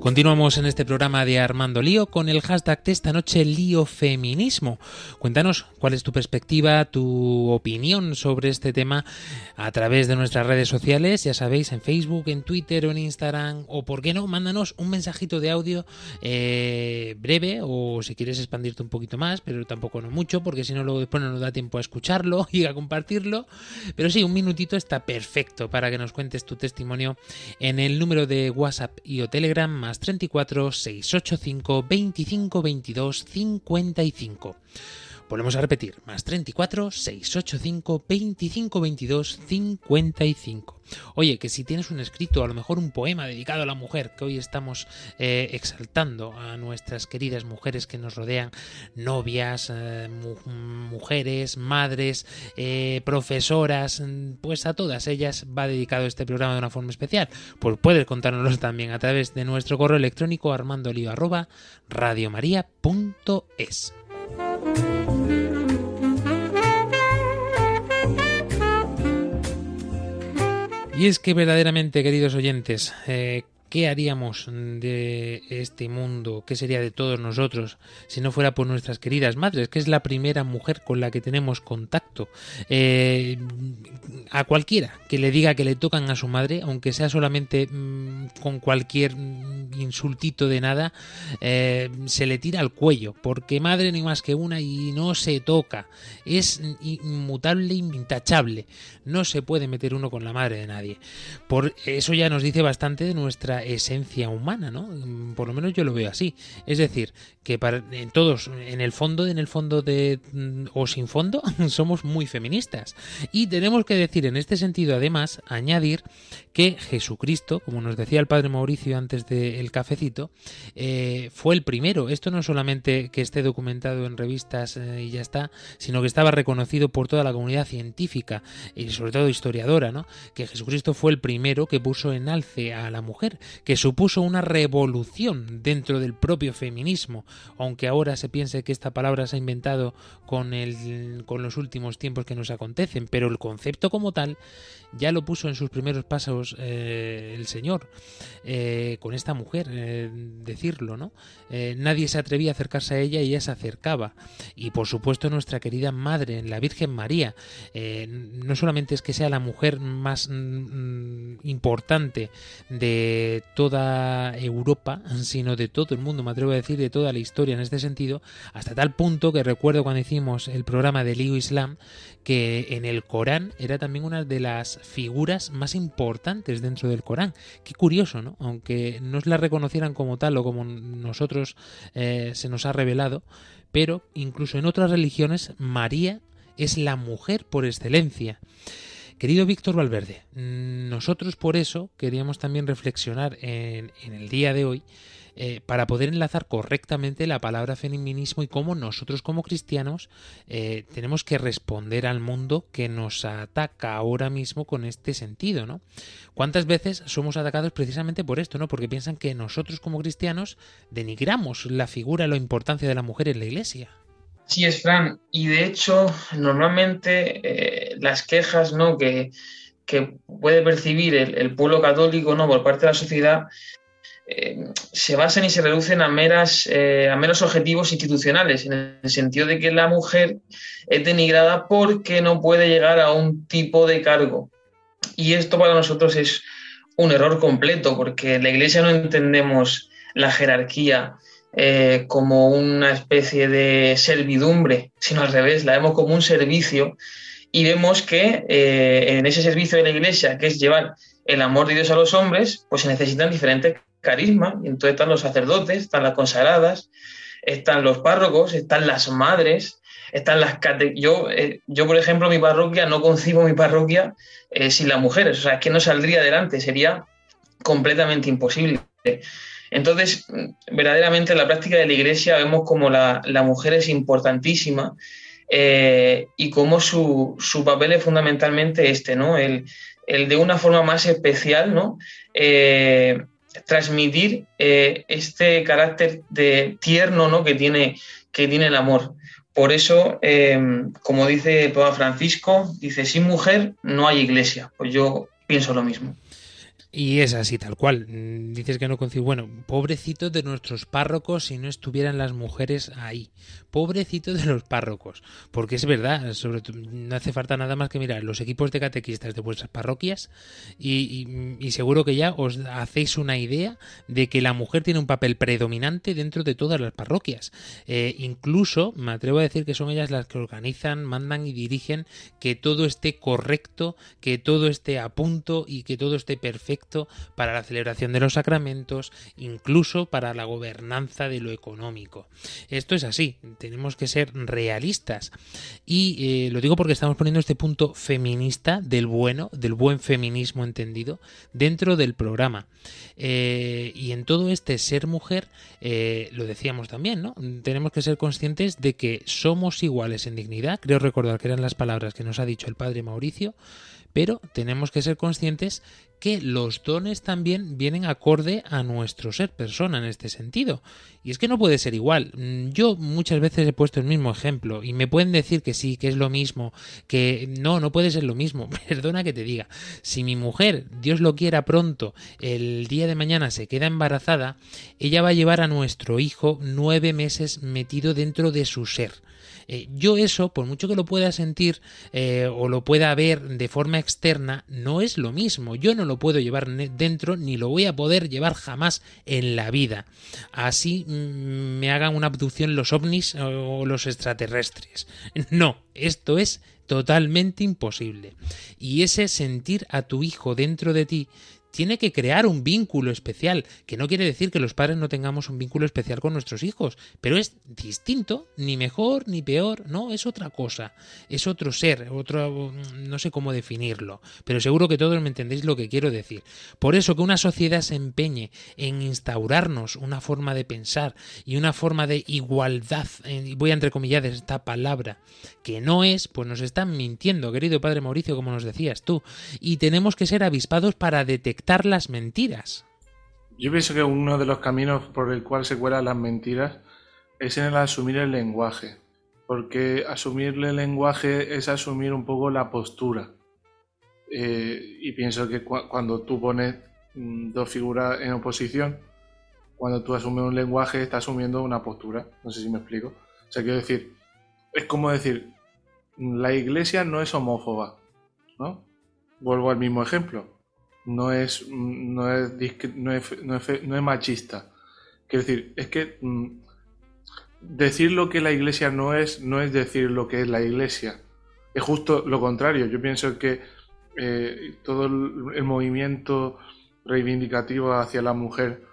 Continuamos en este programa de Armando Lío con el hashtag de esta noche Lío Feminismo. Cuéntanos cuál es tu perspectiva, tu opinión sobre este tema a través de nuestras redes sociales, ya sabéis, en Facebook, en Twitter o en Instagram, o por qué no, mándanos un mensajito de audio eh, breve o si quieres expandirte un poquito más, pero tampoco no mucho, porque si no luego después no nos da tiempo a escucharlo y a compartirlo. Pero sí, un minutito está perfecto para que nos cuentes tu testimonio en el número de WhatsApp y o Telegram más más 34 685 25 22 55. Volvemos a repetir, más 34 685 25 22 55. Oye, que si tienes un escrito, a lo mejor un poema dedicado a la mujer, que hoy estamos eh, exaltando a nuestras queridas mujeres que nos rodean, novias, eh, mu- mujeres, madres, eh, profesoras, pues a todas ellas va dedicado este programa de una forma especial. Pues puedes contárnoslo también a través de nuestro correo electrónico armandolio. Y es que verdaderamente, queridos oyentes, eh, ¿qué haríamos de este mundo? ¿Qué sería de todos nosotros si no fuera por nuestras queridas madres? Que es la primera mujer con la que tenemos contacto. Eh, a cualquiera que le diga que le tocan a su madre, aunque sea solamente mm, con cualquier mm, insultito de nada, eh, se le tira al cuello, porque madre ni más que una y no se toca. Es inmutable, intachable. No se puede meter uno con la madre de nadie. Por eso ya nos dice bastante de nuestra esencia humana, ¿no? Mm, Por lo menos yo lo veo así. Es decir, que para en todos, en el fondo, en el fondo de mm, o sin fondo, somos muy feministas. Y tenemos que decir en este sentido, además, añadir que Jesucristo, como nos decía el padre Mauricio antes del cafecito, eh, fue el primero. Esto no solamente que esté documentado en revistas eh, y ya está, sino que estaba reconocido por toda la comunidad científica y sobre todo historiadora, ¿no? Que Jesucristo fue el primero que puso en alce a la mujer, que supuso una revolución dentro del propio feminismo, aunque ahora se piense que esta palabra se ha inventado con, el, con los últimos tiempos que nos acontecen, pero el concepto como tal ya lo puso en sus primeros pasos eh, el Señor eh, con esta mujer, eh, decirlo, ¿no? Nadie se atrevía a acercarse a ella y ella se acercaba. Y por supuesto nuestra querida madre, la Virgen María, no solamente es que sea la mujer más mm, importante de toda Europa, sino de todo el mundo, me atrevo a decir, de toda la historia en este sentido, hasta tal punto que recuerdo cuando hicimos el programa de Lío Islam, que en el Corán era también una de las figuras más importantes dentro del Corán. Qué curioso, ¿no? Aunque no la reconocieran como tal o como nosotros eh, se nos ha revelado, pero incluso en otras religiones María es la mujer por excelencia. Querido Víctor Valverde, nosotros por eso queríamos también reflexionar en, en el día de hoy eh, para poder enlazar correctamente la palabra feminismo y cómo nosotros como cristianos eh, tenemos que responder al mundo que nos ataca ahora mismo con este sentido, ¿no? ¿Cuántas veces somos atacados precisamente por esto, ¿no? Porque piensan que nosotros como cristianos denigramos la figura, la importancia de la mujer en la iglesia. Sí, es Fran. Y de hecho, normalmente eh, las quejas ¿no? que, que puede percibir el, el, pueblo católico ¿no? por parte de la sociedad eh, se basan y se reducen a, meras, eh, a meros objetivos institucionales, en el sentido de que la mujer es denigrada porque no puede llegar a un tipo de cargo. Y esto para nosotros es un error completo, porque en la Iglesia no entendemos la jerarquía eh, como una especie de servidumbre, sino al revés, la vemos como un servicio y vemos que eh, en ese servicio de la Iglesia, que es llevar el amor de Dios a los hombres, pues se necesitan diferentes carismas. Y entonces están los sacerdotes, están las consagradas, están los párrocos, están las madres, están las cate yo, eh, yo, por ejemplo, mi parroquia, no concibo mi parroquia sin las mujeres. O sea, es que no saldría adelante, sería completamente imposible. Entonces, verdaderamente en la práctica de la iglesia vemos como la, la mujer es importantísima eh, y cómo su, su, papel es fundamentalmente este, ¿no? El, el de una forma más especial, ¿no? Eh, transmitir eh, este carácter de tierno, ¿no? Que tiene, que tiene el amor. Por eso, como dice Papa Francisco, dice, sin mujer no hay iglesia. Pues yo pienso lo mismo. Y es así, tal cual. Dices que no concibo. Bueno, pobrecitos de nuestros párrocos si no estuvieran las mujeres ahí. Pobrecitos de los párrocos. Porque es verdad, sobre no hace falta nada más que mirar los equipos de catequistas de vuestras parroquias y, seguro que ya os hacéis una idea de que la mujer tiene un papel predominante dentro de todas las parroquias. Eh, incluso, me atrevo a decir que son ellas las que organizan, mandan y dirigen que todo esté correcto, que todo esté a punto y que todo esté perfecto para la celebración de los sacramentos, incluso para la gobernanza de lo económico. Esto es así, tenemos que ser realistas. Y eh, lo digo porque estamos poniendo este punto feminista del bueno, del buen feminismo entendido, dentro del programa. Eh, y en todo este ser mujer, eh, lo decíamos también, ¿no? Tenemos que ser conscientes de que somos iguales en dignidad. Creo recordar que eran las palabras que nos ha dicho el padre Mauricio pero tenemos que ser conscientes que los dones también vienen acorde a nuestro ser persona en este sentido. Y es que no puede ser igual. Mm, yo muchas veces he puesto el mismo ejemplo y me pueden decir que sí, que es lo mismo, que no, no puede ser lo mismo. Perdona que te diga. Si mi mujer, Dios lo quiera pronto, el día de mañana se queda embarazada, ella va a llevar a nuestro hijo nueve meses metido dentro de su ser. Eh, yo eso, por mucho que lo pueda sentir eh, o lo pueda ver de forma externa, no es lo mismo. Yo no lo puedo llevar dentro ni lo voy a poder llevar jamás en la vida. Así mm, me hagan una abducción los ovnis o los extraterrestres. No, esto es totalmente imposible. Y ese sentir a tu hijo dentro de ti tiene que crear un vínculo especial, que no quiere decir que los padres no tengamos un vínculo especial con nuestros hijos, pero es distinto, ni mejor ni peor, no, es otra cosa, es otro ser, otro, no sé cómo definirlo, pero seguro que todos me entendéis lo que quiero decir. Por eso que una sociedad se empeñe en instaurarnos una forma de pensar y una forma de igualdad, voy a entrecomillar esta palabra, que no es, pues nos están mintiendo, querido padre Mauricio, como nos decías tú, y tenemos que ser avispados para detectar las mentiras. Yo pienso que uno de los caminos por el cual se cuelan las mentiras es en el asumir el lenguaje, porque asumir el lenguaje es asumir un poco la postura. Eh, y pienso que cuando tú pones mm, dos figuras en oposición, cuando tú asumes un lenguaje, estás asumiendo una postura. No sé si me explico. O sea, quiero decir, es como decir, la iglesia no es homófoba, ¿no? Vuelvo al mismo ejemplo no es, no es, no es, no es, machista. Quiero decir, es que mm, decir lo que la iglesia no es, no es decir lo que es la iglesia. Es justo lo contrario. Yo pienso que eh, todo el, movimiento reivindicativo hacia la mujer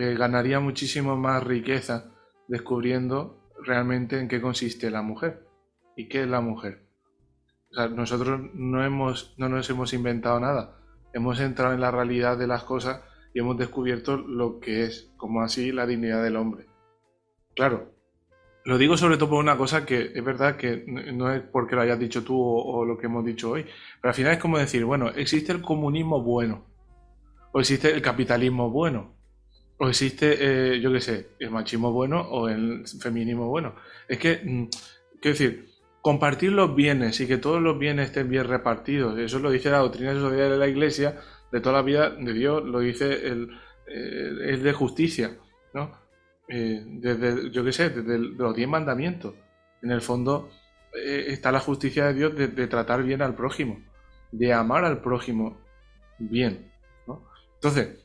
eh, ganaría muchísimo más riqueza descubriendo realmente en qué consiste la mujer y qué es la mujer. nosotros no, hemos, no nos hemos inventado nada hemos entrado en la realidad de las cosas y hemos descubierto lo que es, como así, la dignidad del hombre. Claro, lo digo sobre todo por una cosa que es verdad que no es porque lo hayas dicho tú o, lo que hemos dicho hoy, pero al final es como decir, bueno, existe el comunismo bueno, o existe el capitalismo bueno, o existe, eh, yo qué sé, el machismo bueno o el feminismo bueno. Es que, mm, quiero decir, compartir los bienes y que todos los bienes estén bien repartidos. Eso lo dice la doctrina social de la Iglesia de toda la vida de Dios, lo dice el, eh, de justicia, ¿no? Eh, desde, yo qué sé, desde los diez mandamientos. En el fondo eh, está la justicia de Dios de, tratar bien al prójimo, de amar al prójimo bien, ¿no? Entonces,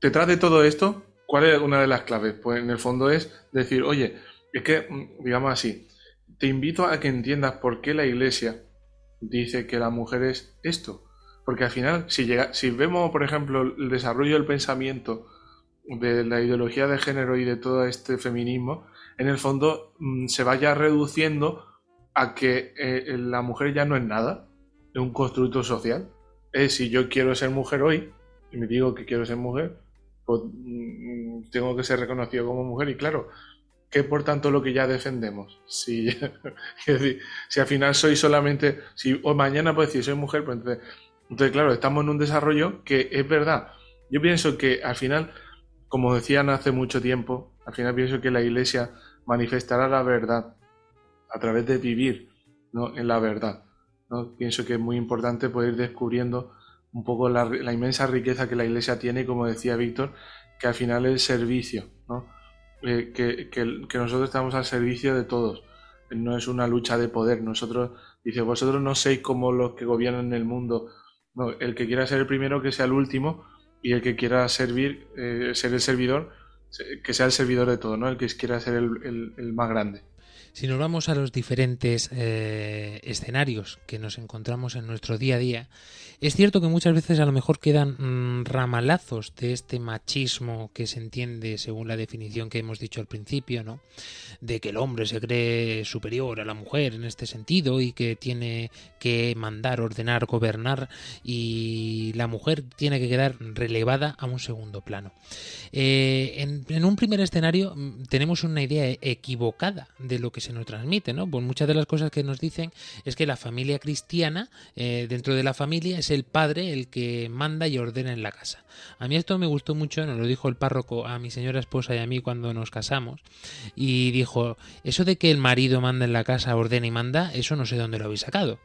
detrás de todo esto, ¿cuál es una de las claves? Pues en el fondo es decir, oye, es que, mm, digamos así, te invito a que entiendas por qué la Iglesia dice que la mujer es esto. Porque al final, si, llega, si vemos, por ejemplo, el desarrollo del pensamiento de la ideología de género y de todo este feminismo, en el fondo mm, se vaya reduciendo a que eh, la mujer ya no es nada, es un constructo social. Es si yo quiero ser mujer hoy, y me digo que quiero ser mujer, pues mm, tengo que ser reconocido como mujer. Y claro, ¿Qué por tanto lo que ya defendemos. Si, si al final soy solamente, si o mañana puedo decir soy mujer, pues entonces, entonces, claro, estamos en un desarrollo que es verdad. Yo pienso que al final, como decían hace mucho tiempo, al final pienso que la Iglesia manifestará la verdad a través de vivir ¿no? en la verdad. ¿no? Pienso que es muy importante poder ir descubriendo un poco la, la inmensa riqueza que la Iglesia tiene, como decía Víctor, que al final es servicio. ¿no? Eh, que, nosotros estamos al servicio de todos. No es una lucha de poder. Nosotros, dice, vosotros no sois como los que gobiernan el mundo. No, el que quiera ser el primero, que sea el último, y el que quiera servir, eh, ser el servidor, que sea el servidor de todo, ¿no? El que quiera ser el, el más grande. Si nos vamos a los diferentes eh, escenarios que nos encontramos en nuestro día a día, es cierto que muchas veces a lo mejor quedan mm, ramalazos de este machismo que se entiende según la definición que hemos dicho al principio, ¿no? De que el hombre se cree superior a la mujer en este sentido y que tiene que mandar, ordenar, gobernar y la mujer tiene que quedar relevada a un segundo plano. Eh, en, en, un primer escenario mm, tenemos una idea equivocada de lo que se nos transmite, ¿no? Pues muchas de las cosas que nos dicen es que la familia cristiana, eh, dentro de la familia, es el padre el que manda y ordena en la casa. A mí esto me gustó mucho, nos lo dijo el párroco a mi señora esposa y a mí cuando nos casamos, y dijo, eso de que el marido manda en la casa, ordena y manda, eso no sé dónde lo habéis sacado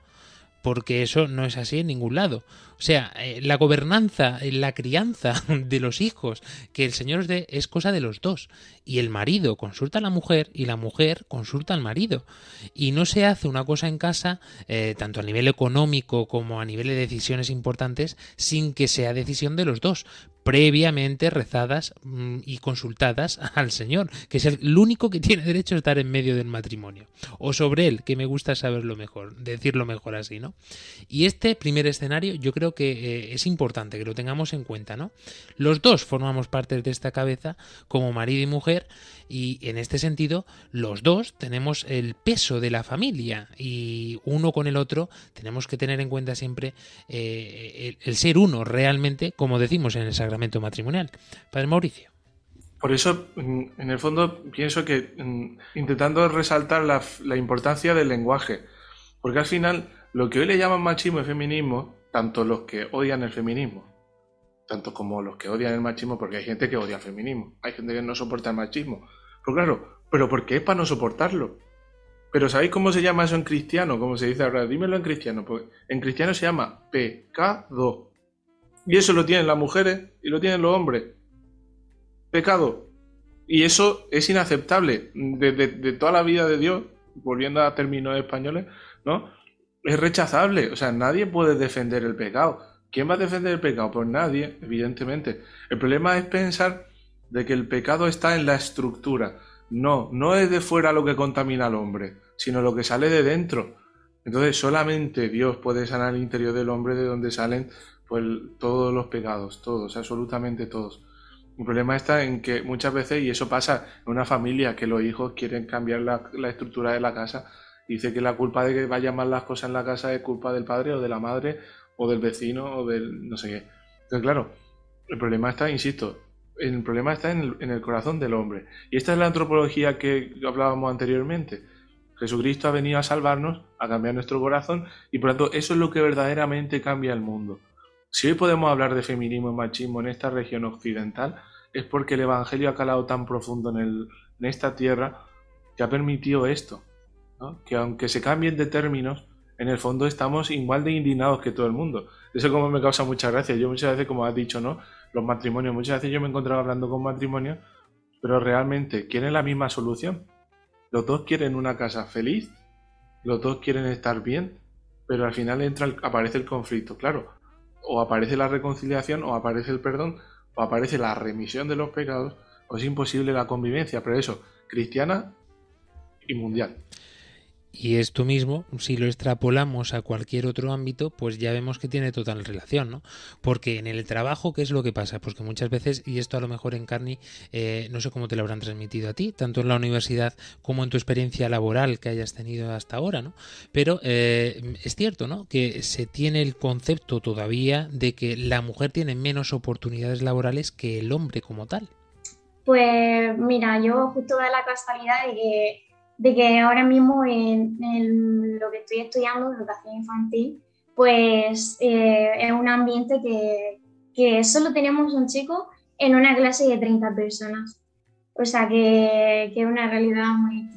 porque eso no es así en ningún lado. O sea, eh, la gobernanza, eh, la crianza de los hijos que el Señor os dé es cosa de los dos. Y el marido consulta a la mujer y la mujer consulta al marido. Y no se hace una cosa en casa, eh, tanto a nivel económico como a nivel de decisiones importantes, sin que sea decisión de los dos previamente rezadas mm, y consultadas al Señor, que es el único que tiene derecho a estar en medio del matrimonio. O sobre él, que me gusta saberlo mejor, decirlo mejor así, ¿no? Y este primer escenario yo creo que eh, es importante que lo tengamos en cuenta, ¿no? Los dos formamos parte de esta cabeza como marido y mujer y en este sentido los dos tenemos el peso de la familia y uno con el otro tenemos que tener en cuenta siempre eh, el, ser uno realmente, como decimos en el sacramento matrimonial. Padre Mauricio. Por eso, en el fondo, pienso que intentando resaltar la, la importancia del lenguaje, porque al final lo que hoy le llaman machismo y feminismo, tanto los que odian el feminismo, tanto como los que odian el machismo, porque hay gente que odia el feminismo, hay gente que no soporta el machismo. Pero claro, pero ¿por qué es para no soportarlo? Pero ¿sabéis cómo se llama eso en cristiano? Como se dice ahora, dímelo en cristiano. Pues en cristiano se llama pecado. Y eso lo tienen las mujeres y lo tienen los hombres. Pecado. Y eso es inaceptable. Desde de, toda la vida de Dios, volviendo a términos españoles, ¿no? Es rechazable. O sea, nadie puede defender el pecado. ¿Quién va a defender el pecado? Pues nadie, evidentemente. El problema es pensar de que el pecado está en la estructura. No, no es de fuera lo que contamina al hombre, sino lo que sale de dentro. Entonces solamente Dios puede sanar el interior del hombre de donde salen pues todos los pecados, todos, absolutamente todos. El problema está en que muchas veces, y eso pasa en una familia, que los hijos quieren cambiar la, la estructura de la casa, dice que la culpa de que vayan mal las cosas en la casa es culpa del padre o de la madre o del vecino o del no sé qué. Entonces, claro, el problema está, insisto, el problema está en el, corazón del hombre. Y esta es la antropología que hablábamos anteriormente. Jesucristo ha venido a salvarnos, a cambiar nuestro corazón, y por tanto eso es lo que verdaderamente cambia el mundo. Si hoy podemos hablar de feminismo y machismo en esta región occidental, es porque el Evangelio ha calado tan profundo en, esta tierra que ha permitido esto. Que aunque se cambien de términos, en el fondo estamos igual de indignados que todo el mundo. Eso como me causa mucha gracia. Yo muchas veces, como has dicho, ¿no? Los matrimonios, muchas veces yo me he encontrado hablando con matrimonios, pero realmente quieren la misma solución. Los dos quieren una casa feliz, los dos quieren estar bien, pero al final entra aparece el conflicto. Claro, o aparece la reconciliación, o aparece el perdón, o aparece la remisión de los pecados, o es imposible la convivencia, pero eso, cristiana y mundial. Y esto mismo, si lo extrapolamos a cualquier otro ámbito, pues ya vemos que tiene total relación, ¿no? Porque en el trabajo, ¿qué es lo que pasa? Pues que muchas veces, y esto a lo mejor en Carni, eh, no sé cómo te lo habrán transmitido a ti, tanto en la universidad como en tu experiencia laboral que hayas tenido hasta ahora, ¿no? Pero eh, es cierto, ¿no? Que se tiene el concepto todavía de que la mujer tiene menos oportunidades laborales que el hombre como tal. Pues mira, yo justo da la casualidad de que de que ahora mismo en, lo que estoy estudiando, educación infantil, pues eh, es un ambiente que, que solo tenemos un chico en una clase de 30 personas. O sea que, que es una realidad muy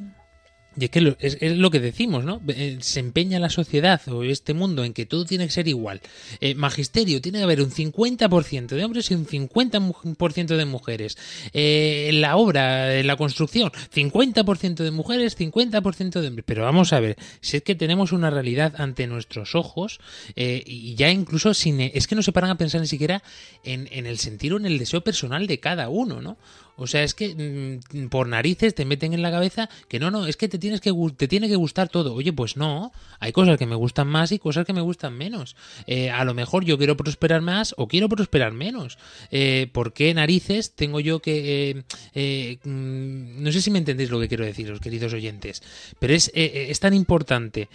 y es que es, es, lo que decimos, ¿no? Eh, se empeña la sociedad o este mundo en que todo tiene que ser igual. Eh, magisterio, tiene que haber un 50% de hombres y un 50% de mujeres. Eh, la obra, la construcción, 50% de mujeres, 50% de hombres. Pero vamos a ver, si es que tenemos una realidad ante nuestros ojos eh, y ya incluso sin... Es que no se paran a pensar ni siquiera en, en el sentir o en el deseo personal de cada uno, ¿no? O sea, es que mm, por narices te meten en la cabeza que no, no, es que te tienes que te tiene que gustar todo. Oye, pues no, hay cosas que me gustan más y cosas que me gustan menos. Eh, a lo mejor yo quiero prosperar más o quiero prosperar menos. Eh, ¿Por qué narices tengo yo que eh, mm, no sé si me entendéis lo que quiero decir, los queridos oyentes, pero es, es tan importante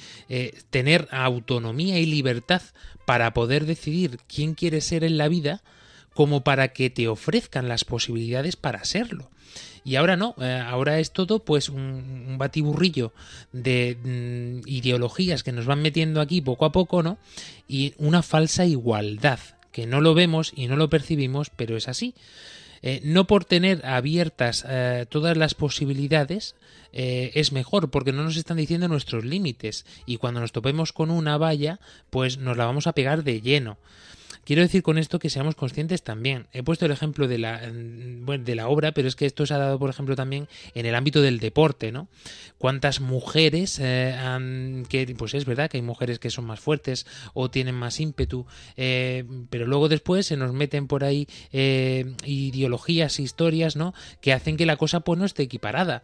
tener autonomía y libertad para poder decidir quién quiere ser en la vida como para que te ofrezcan las posibilidades para serlo. Y ahora no, eh, ahora es todo pues un, batiburrillo de mm, ideologías que nos van metiendo aquí poco a poco, ¿no? Y una falsa igualdad, que no lo vemos y no lo percibimos, pero es así. Eh, no por tener abiertas eh, todas las posibilidades es mejor, porque no nos están diciendo nuestros límites y cuando nos topemos con una valla, pues nos la vamos a pegar de lleno. Quiero decir con esto que seamos conscientes también. He puesto el ejemplo de la, mm, de la obra, pero es que esto se ha dado, por ejemplo, también en el ámbito del deporte, ¿no? Cuántas mujeres eh, han, que, pues es verdad que hay mujeres que son más fuertes o tienen más ímpetu, eh, pero luego después se nos meten por ahí eh, ideologías, historias, ¿no? Que hacen que la cosa pues no esté equiparada.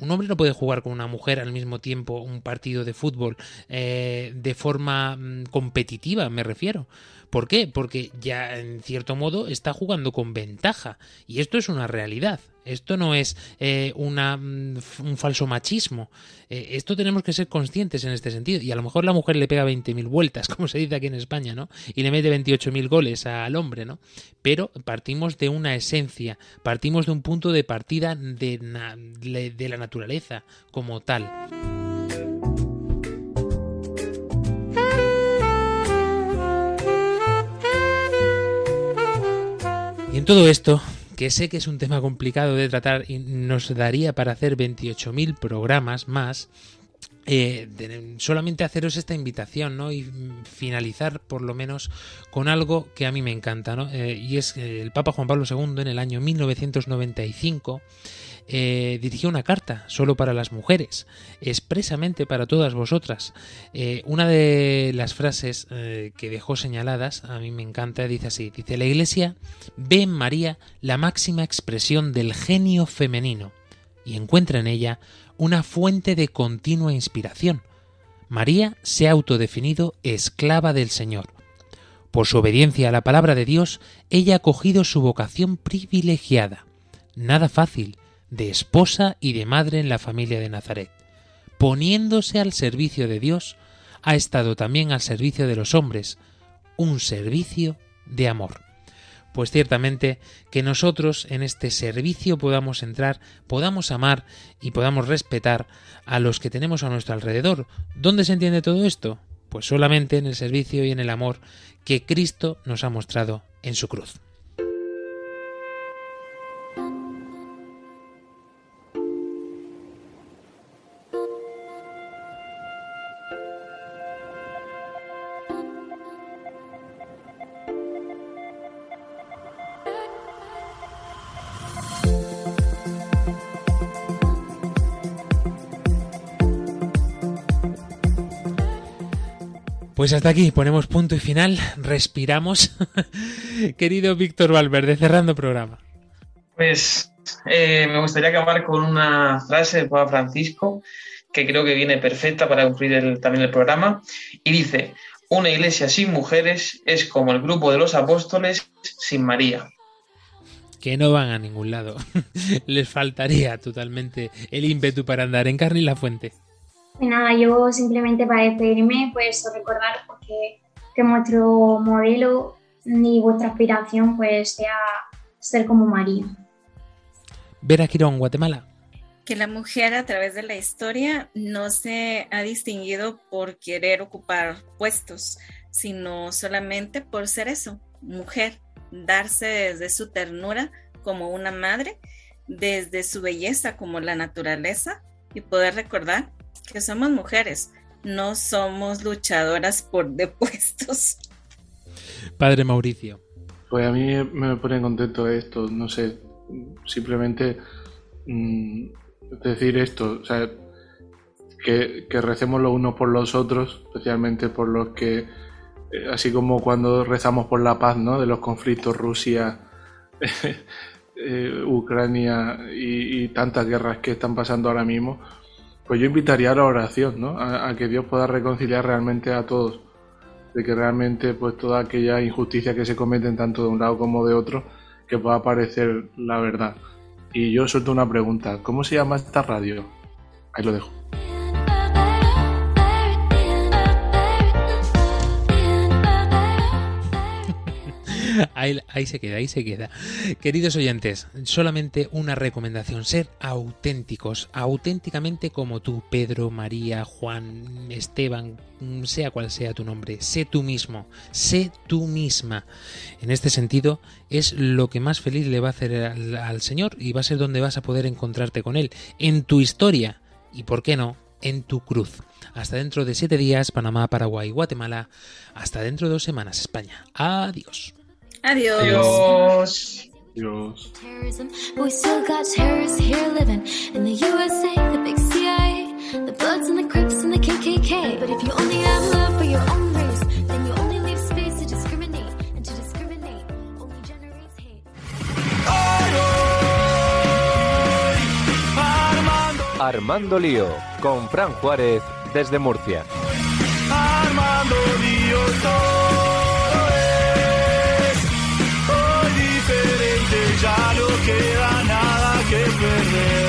Un hombre no puede jugar con una mujer al mismo tiempo un partido de fútbol de forma mm, competitiva, me refiero. ¿Por qué? Porque ya en cierto modo está jugando con ventaja. Y esto es una realidad. Esto no es eh, una, mm, un falso machismo. Eh, esto tenemos que ser conscientes en este sentido. Y a lo mejor la mujer le pega 20.000 vueltas, como se dice aquí en España, ¿no? Y le mete 28.000 goles al hombre, ¿no? Pero partimos de una esencia, partimos de un punto de partida de, de la naturaleza como tal. Todo esto, que sé que es un tema complicado de tratar y nos daría para hacer 28.000 programas más, eh, solamente haceros esta invitación ¿no? y finalizar por lo menos con algo que a mí me encanta ¿no? Eh, y es que el Papa Juan Pablo II en el año 1995 eh, dirigió una carta solo para las mujeres, expresamente para todas vosotras. Eh, una de las frases eh, que dejó señaladas, a mí me encanta, dice así, dice, la Iglesia ve en María la máxima expresión del genio femenino y encuentra en ella una fuente de continua inspiración. María se ha autodefinido esclava del Señor. Por su obediencia a la palabra de Dios, ella ha cogido su vocación privilegiada. Nada fácil, de esposa y de madre en la familia de Nazaret. Poniéndose al servicio de Dios, ha estado también al servicio de los hombres, un servicio de amor. Pues ciertamente que nosotros en este servicio podamos entrar, podamos amar y podamos respetar a los que tenemos a nuestro alrededor. ¿Dónde se entiende todo esto? Pues solamente en el servicio y en el amor que Cristo nos ha mostrado en su cruz. Pues hasta aquí, ponemos punto y final, respiramos. Querido Víctor Valverde, cerrando programa. Pues eh, me gustaría acabar con una frase de Papa Francisco que creo que viene perfecta para cumplir también el programa. Y dice, una iglesia sin mujeres es como el grupo de los apóstoles sin María. Que no van a ningún lado. Les faltaría totalmente el ímpetu para andar en carne y la fuente. Y nada, yo simplemente para despedirme, pues recordar porque que nuestro modelo ni vuestra aspiración pues sea ser como María. Vera Quirón, Guatemala. Que la mujer a través de la historia no se ha distinguido por querer ocupar puestos, sino solamente por ser eso, mujer, darse desde su ternura como una madre, desde su belleza como la naturaleza y poder recordar que somos mujeres, no somos luchadoras por depuestos. Padre Mauricio. Pues a mí me pone contento esto, no sé, simplemente mm, decir esto, o sea, que, recemos los unos por los otros, especialmente por los que, eh, así como cuando rezamos por la paz, ¿no? De los conflictos Rusia eh, Ucrania y, tantas guerras que están pasando ahora mismo, pues yo invitaría a la oración, ¿no? A, que Dios pueda reconciliar realmente a todos, de que realmente pues toda aquella injusticia que se cometen tanto de un lado como de otro, que pueda aparecer la verdad. Y yo suelto una pregunta, ¿cómo se llama esta radio? Ahí lo dejo. Ahí, se queda, ahí se queda. Queridos oyentes, solamente una recomendación, ser auténticos, auténticamente como tú, Pedro, María, Juan, Esteban, sea cual sea tu nombre, sé tú mismo, sé tú misma. En este sentido, es lo que más feliz le va a hacer al, al Señor y va a ser donde vas a poder encontrarte con Él, en tu historia y, ¿por qué no?, en tu cruz. Hasta dentro de siete días, Panamá, Paraguay, Guatemala. Hasta dentro de dos semanas, España. Adiós. Adiós. Adiós. But we still got terrorists here living in the USA, the big CIA, the Bloods and the Crips and the KKK. But if you only have love for your own race, then you only leave space to discriminate, and to discriminate only generates hate. Armando Lío, con Fran Juárez desde Murcia. Armando Lío, todo. queda nada que perder.